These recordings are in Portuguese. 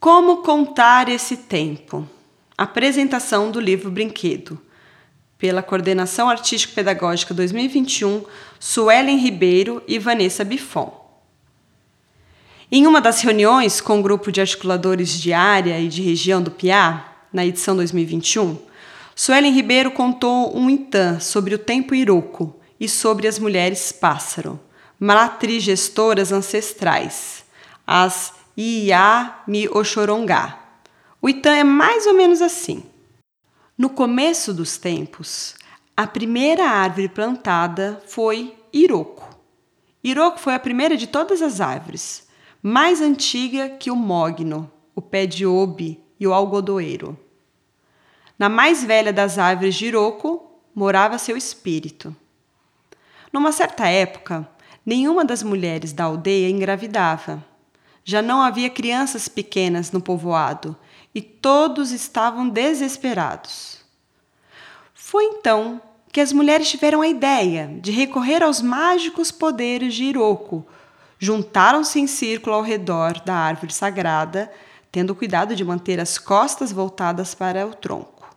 Como contar esse tempo? Apresentação do livro Brinquedo. Pela Coordenação Artístico-Pedagógica 2021, Suelen Ribeiro e Vanessa Bifon. Em uma das reuniões com o grupo de articuladores de área e de região do PIA, na edição 2021, Suelen Ribeiro contou um intan sobre o tempo iroco e sobre as mulheres pássaro, matrigestoras ancestrais, as Iá Mi Oxorongá. O Itã é mais ou menos assim. No começo dos tempos, a primeira árvore plantada foi Iroco. Iroco foi a primeira de todas as árvores, mais antiga que o mogno, o pé de obe e o algodoeiro. Na mais velha das árvores de Iroco morava seu espírito. Numa certa época, nenhuma das mulheres da aldeia engravidava. Já não havia crianças pequenas no povoado e todos estavam desesperados. Foi então que as mulheres tiveram a ideia de recorrer aos mágicos poderes de Iroko. Juntaram-se em círculo ao redor da árvore sagrada, tendo cuidado de manter as costas voltadas para o tronco.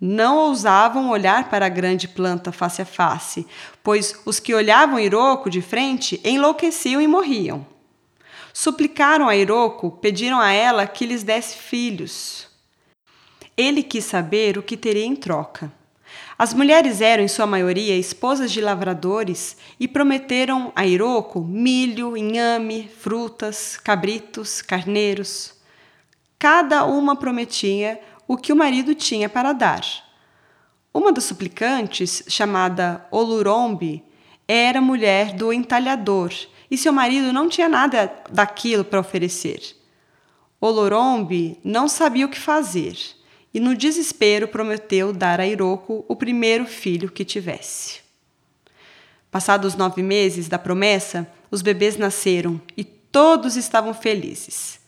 Não ousavam olhar para a grande planta face a face, pois os que olhavam Iroko de frente enlouqueciam e morriam. Suplicaram a Iroko, pediram a ela que lhes desse filhos. Ele quis saber o que teria em troca. As mulheres eram, em sua maioria, esposas de lavradores e prometeram a Iroko milho, inhame, frutas, cabritos, carneiros. Cada uma prometia o que o marido tinha para dar. Uma das suplicantes, chamada Olurombe, era mulher do entalhador e seu marido não tinha nada daquilo para oferecer. Olorombe não sabia o que fazer e, no desespero, prometeu dar a Iroko o primeiro filho que tivesse. Passados nove meses da promessa, os bebês nasceram e todos estavam felizes.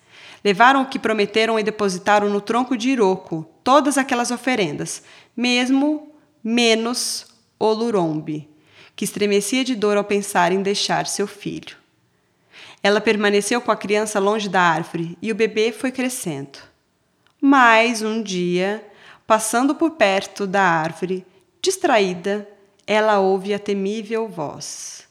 Levaram o que prometeram e depositaram no tronco de Iroko todas aquelas oferendas, mesmo menos Olurombe, que estremecia de dor ao pensar em deixar seu filho. Ela permaneceu com a criança longe da árvore e o bebê foi crescendo. Mas um dia, passando por perto da árvore, distraída, ela ouve a temível voz: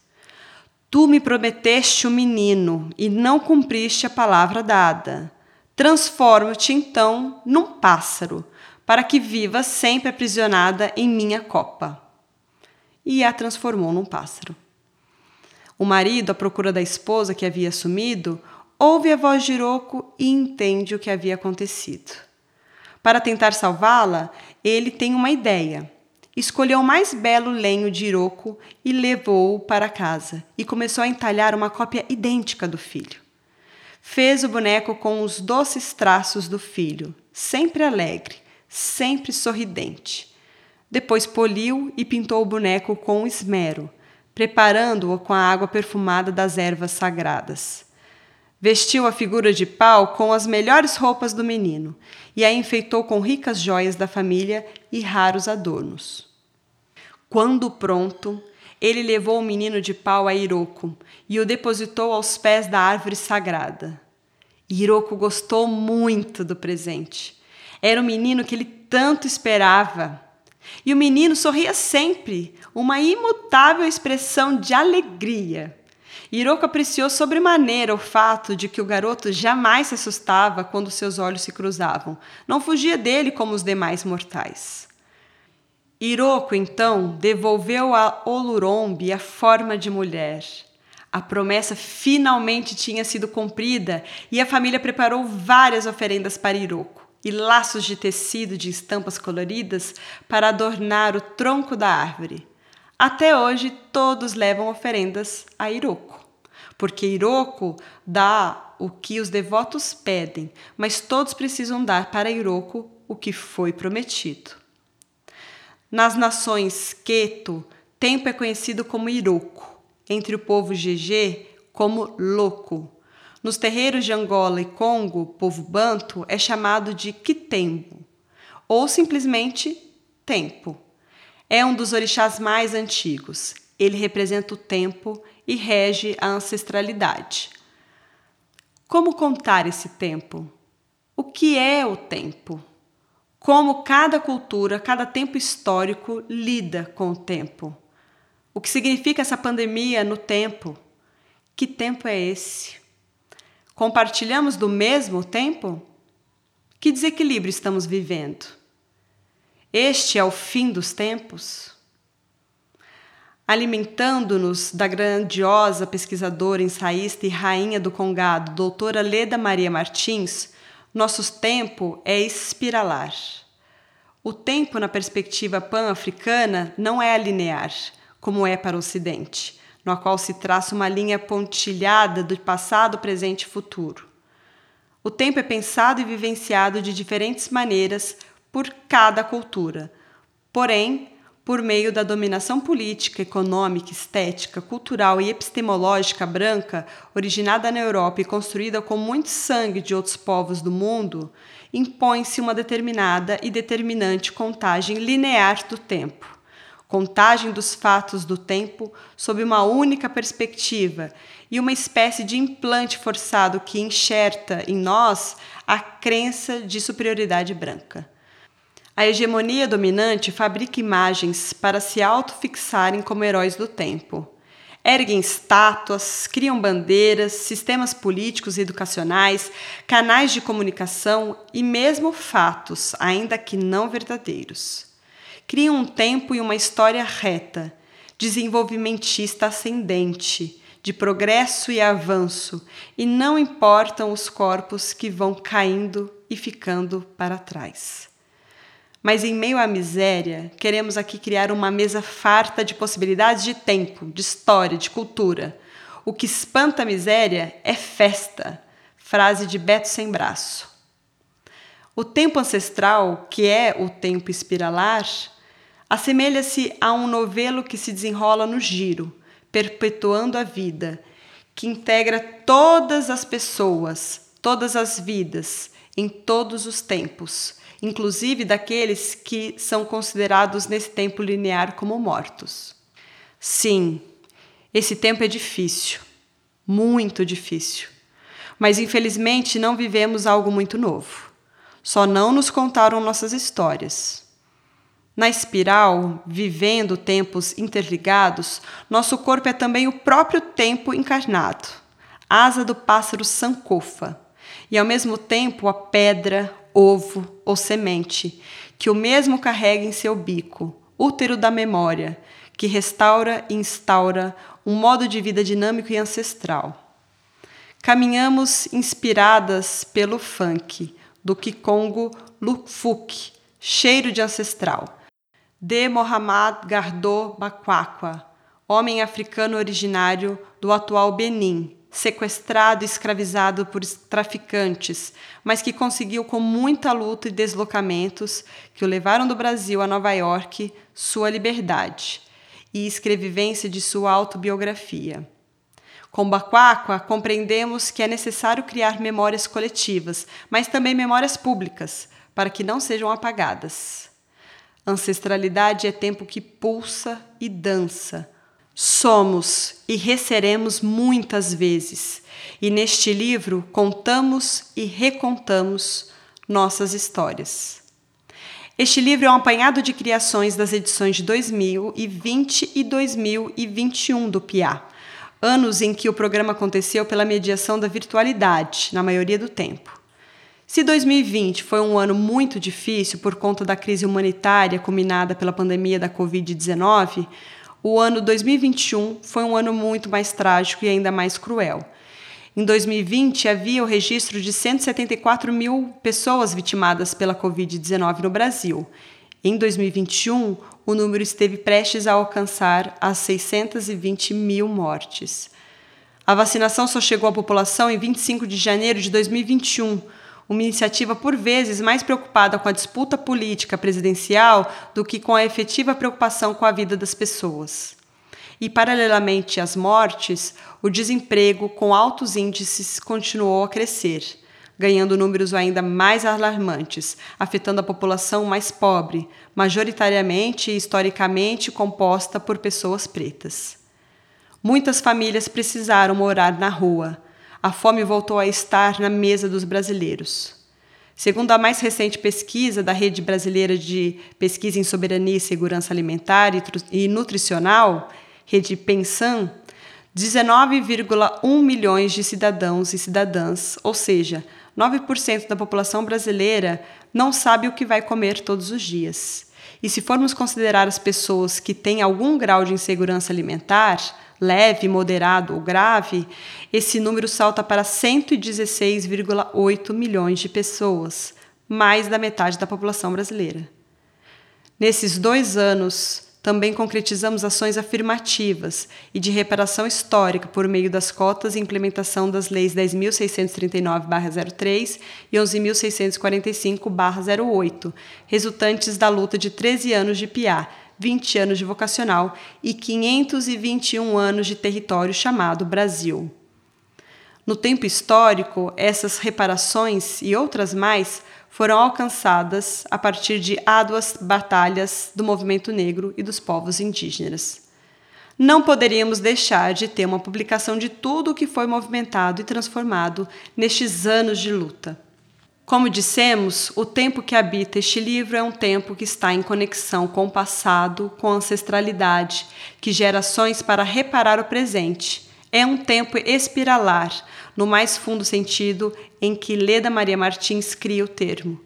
Tu me prometeste um menino e não cumpriste a palavra dada. Transformo-te então num pássaro, para que viva sempre aprisionada em minha copa e a transformou num pássaro. O marido, à procura da esposa que havia sumido, ouve a voz de Iroko e entende o que havia acontecido. Para tentar salvá-la, ele tem uma ideia. Escolheu o mais belo lenho de Iroko e levou-o para casa e começou a entalhar uma cópia idêntica do filho. Fez o boneco com os doces traços do filho, sempre alegre, sempre sorridente. Depois poliu e pintou o boneco com esmero, preparando-o com a água perfumada das ervas sagradas. Vestiu a figura de pau com as melhores roupas do menino e a enfeitou com ricas joias da família e raros adornos. Quando pronto, ele levou o menino de pau a Iroko e o depositou aos pés da árvore sagrada. Iroko gostou muito do presente. Era o menino que ele tanto esperava. E o menino sorria sempre, uma imutável expressão de alegria. Hiroko apreciou sobremaneira o fato de que o garoto jamais se assustava quando seus olhos se cruzavam. Não fugia dele como os demais mortais. Hiroko, então, devolveu a Olurombi a forma de mulher. A promessa finalmente tinha sido cumprida e a família preparou várias oferendas para Hiroko e laços de tecido de estampas coloridas para adornar o tronco da árvore. Até hoje, todos levam oferendas a Iroko, porque Iroko dá o que os devotos pedem, mas todos precisam dar para Iroko o que foi prometido. Nas nações Queto, tempo é conhecido como Iroko, entre o povo GG como Loco nos terreiros de Angola e Congo, povo banto é chamado de quitembo, ou simplesmente tempo. É um dos orixás mais antigos. Ele representa o tempo e rege a ancestralidade. Como contar esse tempo? O que é o tempo? Como cada cultura, cada tempo histórico lida com o tempo? O que significa essa pandemia no tempo? Que tempo é esse? Compartilhamos do mesmo tempo? Que desequilíbrio estamos vivendo? Este é o fim dos tempos? Alimentando-nos da grandiosa pesquisadora, ensaísta e rainha do Congado, doutora Leda Maria Martins, nosso tempo é espiralar. O tempo, na perspectiva pan-africana, não é linear, como é para o Ocidente, no qual se traça uma linha pontilhada do passado, presente e futuro. O tempo é pensado e vivenciado de diferentes maneiras por cada cultura, porém, por meio da dominação política, econômica, estética, cultural e epistemológica branca, originada na Europa e construída com muito sangue de outros povos do mundo, impõe-se uma determinada e determinante contagem linear do tempo. Contagem dos fatos do tempo sob uma única perspectiva e uma espécie de implante forçado que enxerta em nós a crença de superioridade branca. A hegemonia dominante fabrica imagens para se autofixarem como heróis do tempo. Erguem estátuas, criam bandeiras, sistemas políticos e educacionais, canais de comunicação e mesmo fatos, ainda que não verdadeiros. Criam um tempo e uma história reta, desenvolvimentista ascendente, de progresso e avanço, e não importam os corpos que vão caindo e ficando para trás. Mas em meio à miséria, queremos aqui criar uma mesa farta de possibilidades de tempo, de história, de cultura. O que espanta a miséria é festa. Frase de Beto Sem Braço. O tempo ancestral, que é o tempo espiralar, assemelha-se a um novelo que se desenrola no giro, perpetuando a vida, que integra todas as pessoas, todas as vidas, em todos os tempos inclusive daqueles que são considerados nesse tempo linear como mortos. Sim, esse tempo é difícil, muito difícil. Mas infelizmente não vivemos algo muito novo. Só não nos contaram nossas histórias. Na espiral, vivendo tempos interligados, nosso corpo é também o próprio tempo encarnado, asa do pássaro sankofa, e ao mesmo tempo a pedra, ovo ou semente, que o mesmo carrega em seu bico, útero da memória, que restaura e instaura um modo de vida dinâmico e ancestral. Caminhamos inspiradas pelo funk do Kikongo Lufuk, cheiro de ancestral, de Mohammad Gardo Bakwakwa, homem africano originário do atual Benin, sequestrado e escravizado por traficantes, mas que conseguiu com muita luta e deslocamentos que o levaram do Brasil a Nova York sua liberdade e escrevivência de sua autobiografia. Com Baquaqua, compreendemos que é necessário criar memórias coletivas, mas também memórias públicas, para que não sejam apagadas. Ancestralidade é tempo que pulsa e dança, Somos e receremos muitas vezes, e neste livro contamos e recontamos nossas histórias. Este livro é um apanhado de criações das edições de 2020 e 2021 do PIA, anos em que o programa aconteceu pela mediação da virtualidade, na maioria do tempo. Se 2020 foi um ano muito difícil por conta da crise humanitária culminada pela pandemia da Covid-19, o ano 2021 foi um ano muito mais trágico e ainda mais cruel. Em 2020, havia o registro de 174 mil pessoas vitimadas pela Covid-19 no Brasil. Em 2021, o número esteve prestes a alcançar as 620 mil mortes. A vacinação só chegou à população em 25 de janeiro de 2021, uma iniciativa por vezes mais preocupada com a disputa política presidencial do que com a efetiva preocupação com a vida das pessoas. E, paralelamente às mortes, o desemprego com altos índices continuou a crescer, ganhando números ainda mais alarmantes, afetando a população mais pobre, majoritariamente e historicamente composta por pessoas pretas. Muitas famílias precisaram morar na rua a fome voltou a estar na mesa dos brasileiros. Segundo a mais recente pesquisa da Rede Brasileira de Pesquisa em Soberania e Segurança Alimentar e Nutricional, Rede Pensan, 19,1 milhões de cidadãos e cidadãs, ou seja, 9% da população brasileira, não sabe o que vai comer todos os dias. E se formos considerar as pessoas que têm algum grau de insegurança alimentar, leve, moderado ou grave, esse número salta para 116,8 milhões de pessoas, mais da metade da população brasileira. Nesses dois anos, também concretizamos ações afirmativas e de reparação histórica por meio das cotas e implementação das leis 10.639-03 e 11.645-08, resultantes da luta de 13 anos de PIA, 20 anos de vocacional e 521 anos de território chamado Brasil. No tempo histórico, essas reparações e outras mais foram alcançadas a partir de árduas batalhas do movimento negro e dos povos indígenas. Não poderíamos deixar de ter uma publicação de tudo o que foi movimentado e transformado nestes anos de luta. Como dissemos, o tempo que habita este livro é um tempo que está em conexão com o passado, com a ancestralidade, que gera ações para reparar o presente. É um tempo espiralar, no mais fundo sentido em que Leda Maria Martins cria o termo.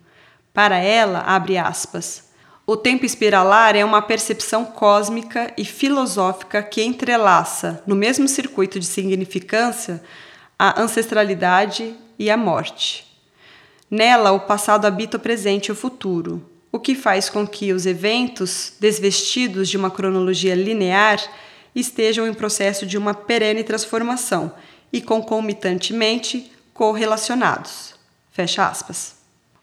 Para ela, abre aspas, o tempo espiralar é uma percepção cósmica e filosófica que entrelaça, no mesmo circuito de significância, a ancestralidade e a morte. Nela, o passado habita o presente e o futuro, o que faz com que os eventos, desvestidos de uma cronologia linear, estejam em processo de uma perene transformação e concomitantemente correlacionados. Fecha aspas.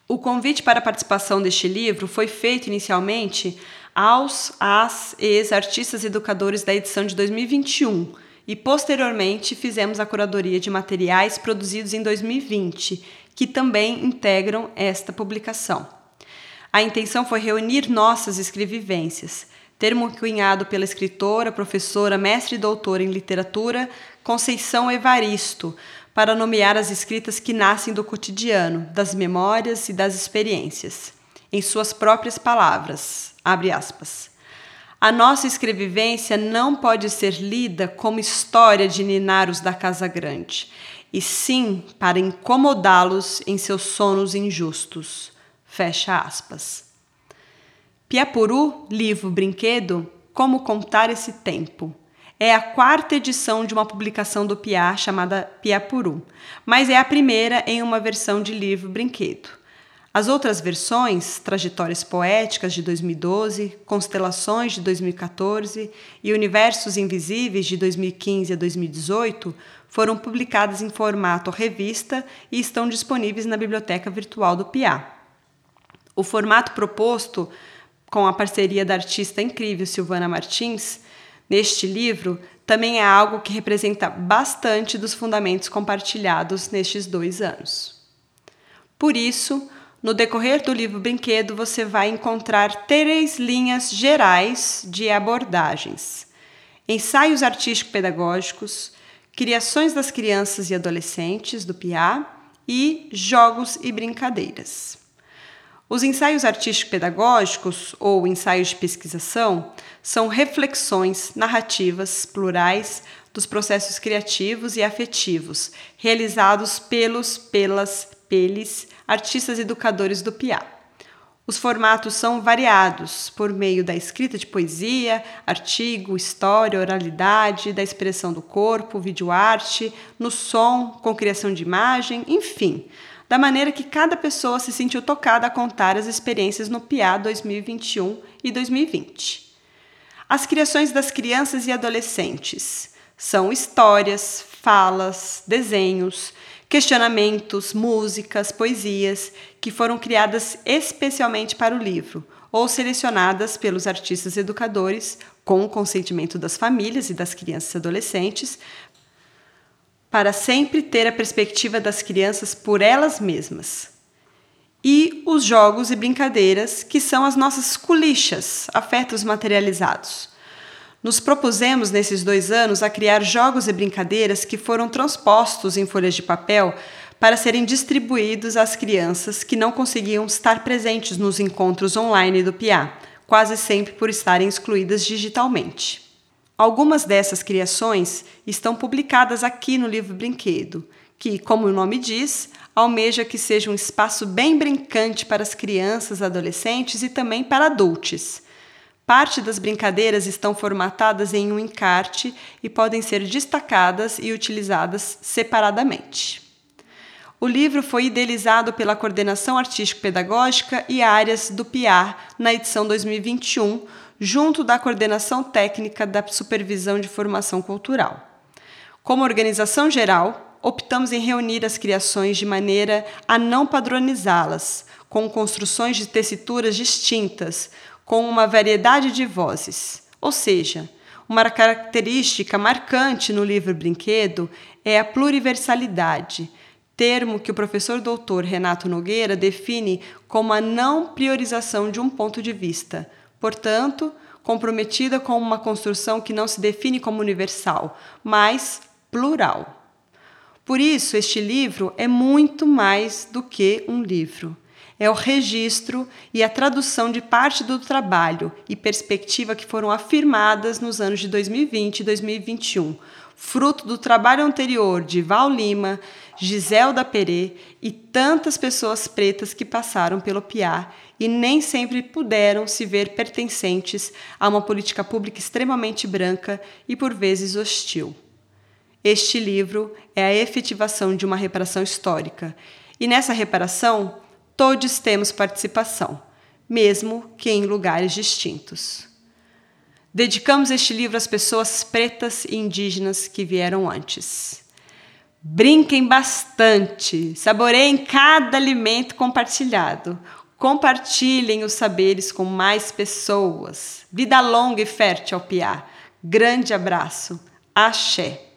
O convite para a participação deste livro foi feito inicialmente aos, as, ex-artistas educadores da edição de 2021 e posteriormente fizemos a curadoria de materiais produzidos em 2020 que também integram esta publicação. A intenção foi reunir nossas escrevivências, termo cunhado pela escritora, professora, mestre e doutora em literatura Conceição Evaristo, para nomear as escritas que nascem do cotidiano, das memórias e das experiências. Em suas próprias palavras, abre aspas. A nossa escrevivência não pode ser lida como história de ninários da Casa Grande e sim para incomodá-los em seus sonos injustos. Fecha aspas. Piapuru, livro brinquedo, Como Contar Esse Tempo. É a quarta edição de uma publicação do Piá chamada Piapuru, mas é a primeira em uma versão de livro brinquedo. As outras versões, Trajetórias Poéticas de 2012, Constelações de 2014 e Universos Invisíveis de 2015 a 2018, foram publicadas em formato revista e estão disponíveis na biblioteca virtual do PIA. O formato proposto, com a parceria da artista incrível Silvana Martins, neste livro, também é algo que representa bastante dos fundamentos compartilhados nestes dois anos. Por isso, no decorrer do livro Brinquedo, você vai encontrar três linhas gerais de abordagens: ensaios artístico-pedagógicos, Criações das Crianças e Adolescentes, do PIA, e Jogos e Brincadeiras. Os ensaios artístico-pedagógicos, ou ensaios de pesquisação, são reflexões narrativas plurais dos processos criativos e afetivos realizados pelos, pelas, peles, artistas educadores do PIA. Os formatos são variados por meio da escrita de poesia, artigo, história, oralidade, da expressão do corpo, videoarte, no som, com criação de imagem, enfim, da maneira que cada pessoa se sentiu tocada a contar as experiências no PIA 2021 e 2020. As criações das crianças e adolescentes são histórias, falas, desenhos, questionamentos, músicas, poesias que foram criadas especialmente para o livro ou selecionadas pelos artistas educadores com o consentimento das famílias e das crianças e adolescentes para sempre ter a perspectiva das crianças por elas mesmas. E os jogos e brincadeiras, que são as nossas culichas, afetos materializados nos propusemos nesses dois anos a criar jogos e brincadeiras que foram transpostos em folhas de papel para serem distribuídos às crianças que não conseguiam estar presentes nos encontros online do PIA, quase sempre por estarem excluídas digitalmente. Algumas dessas criações estão publicadas aqui no livro Brinquedo, que, como o nome diz, almeja que seja um espaço bem brincante para as crianças, adolescentes e também para adultos. Parte das brincadeiras estão formatadas em um encarte e podem ser destacadas e utilizadas separadamente. O livro foi idealizado pela Coordenação Artístico-Pedagógica e áreas do PIAR na edição 2021, junto da Coordenação Técnica da Supervisão de Formação Cultural. Como organização geral, optamos em reunir as criações de maneira a não padronizá-las, com construções de tessituras distintas, com uma variedade de vozes. Ou seja, uma característica marcante no livro Brinquedo é a pluriversalidade, termo que o professor doutor Renato Nogueira define como a não priorização de um ponto de vista, portanto, comprometida com uma construção que não se define como universal, mas plural. Por isso, este livro é muito mais do que um livro. É o registro e a tradução de parte do trabalho e perspectiva que foram afirmadas nos anos de 2020 e 2021, fruto do trabalho anterior de Val Lima, Giselda Perê e tantas pessoas pretas que passaram pelo PIA e nem sempre puderam se ver pertencentes a uma política pública extremamente branca e por vezes hostil. Este livro é a efetivação de uma reparação histórica, e nessa reparação todos temos participação, mesmo que em lugares distintos. Dedicamos este livro às pessoas pretas e indígenas que vieram antes. Brinquem bastante, saboreiem cada alimento compartilhado, compartilhem os saberes com mais pessoas. Vida longa e fértil ao piar. Grande abraço. Axé.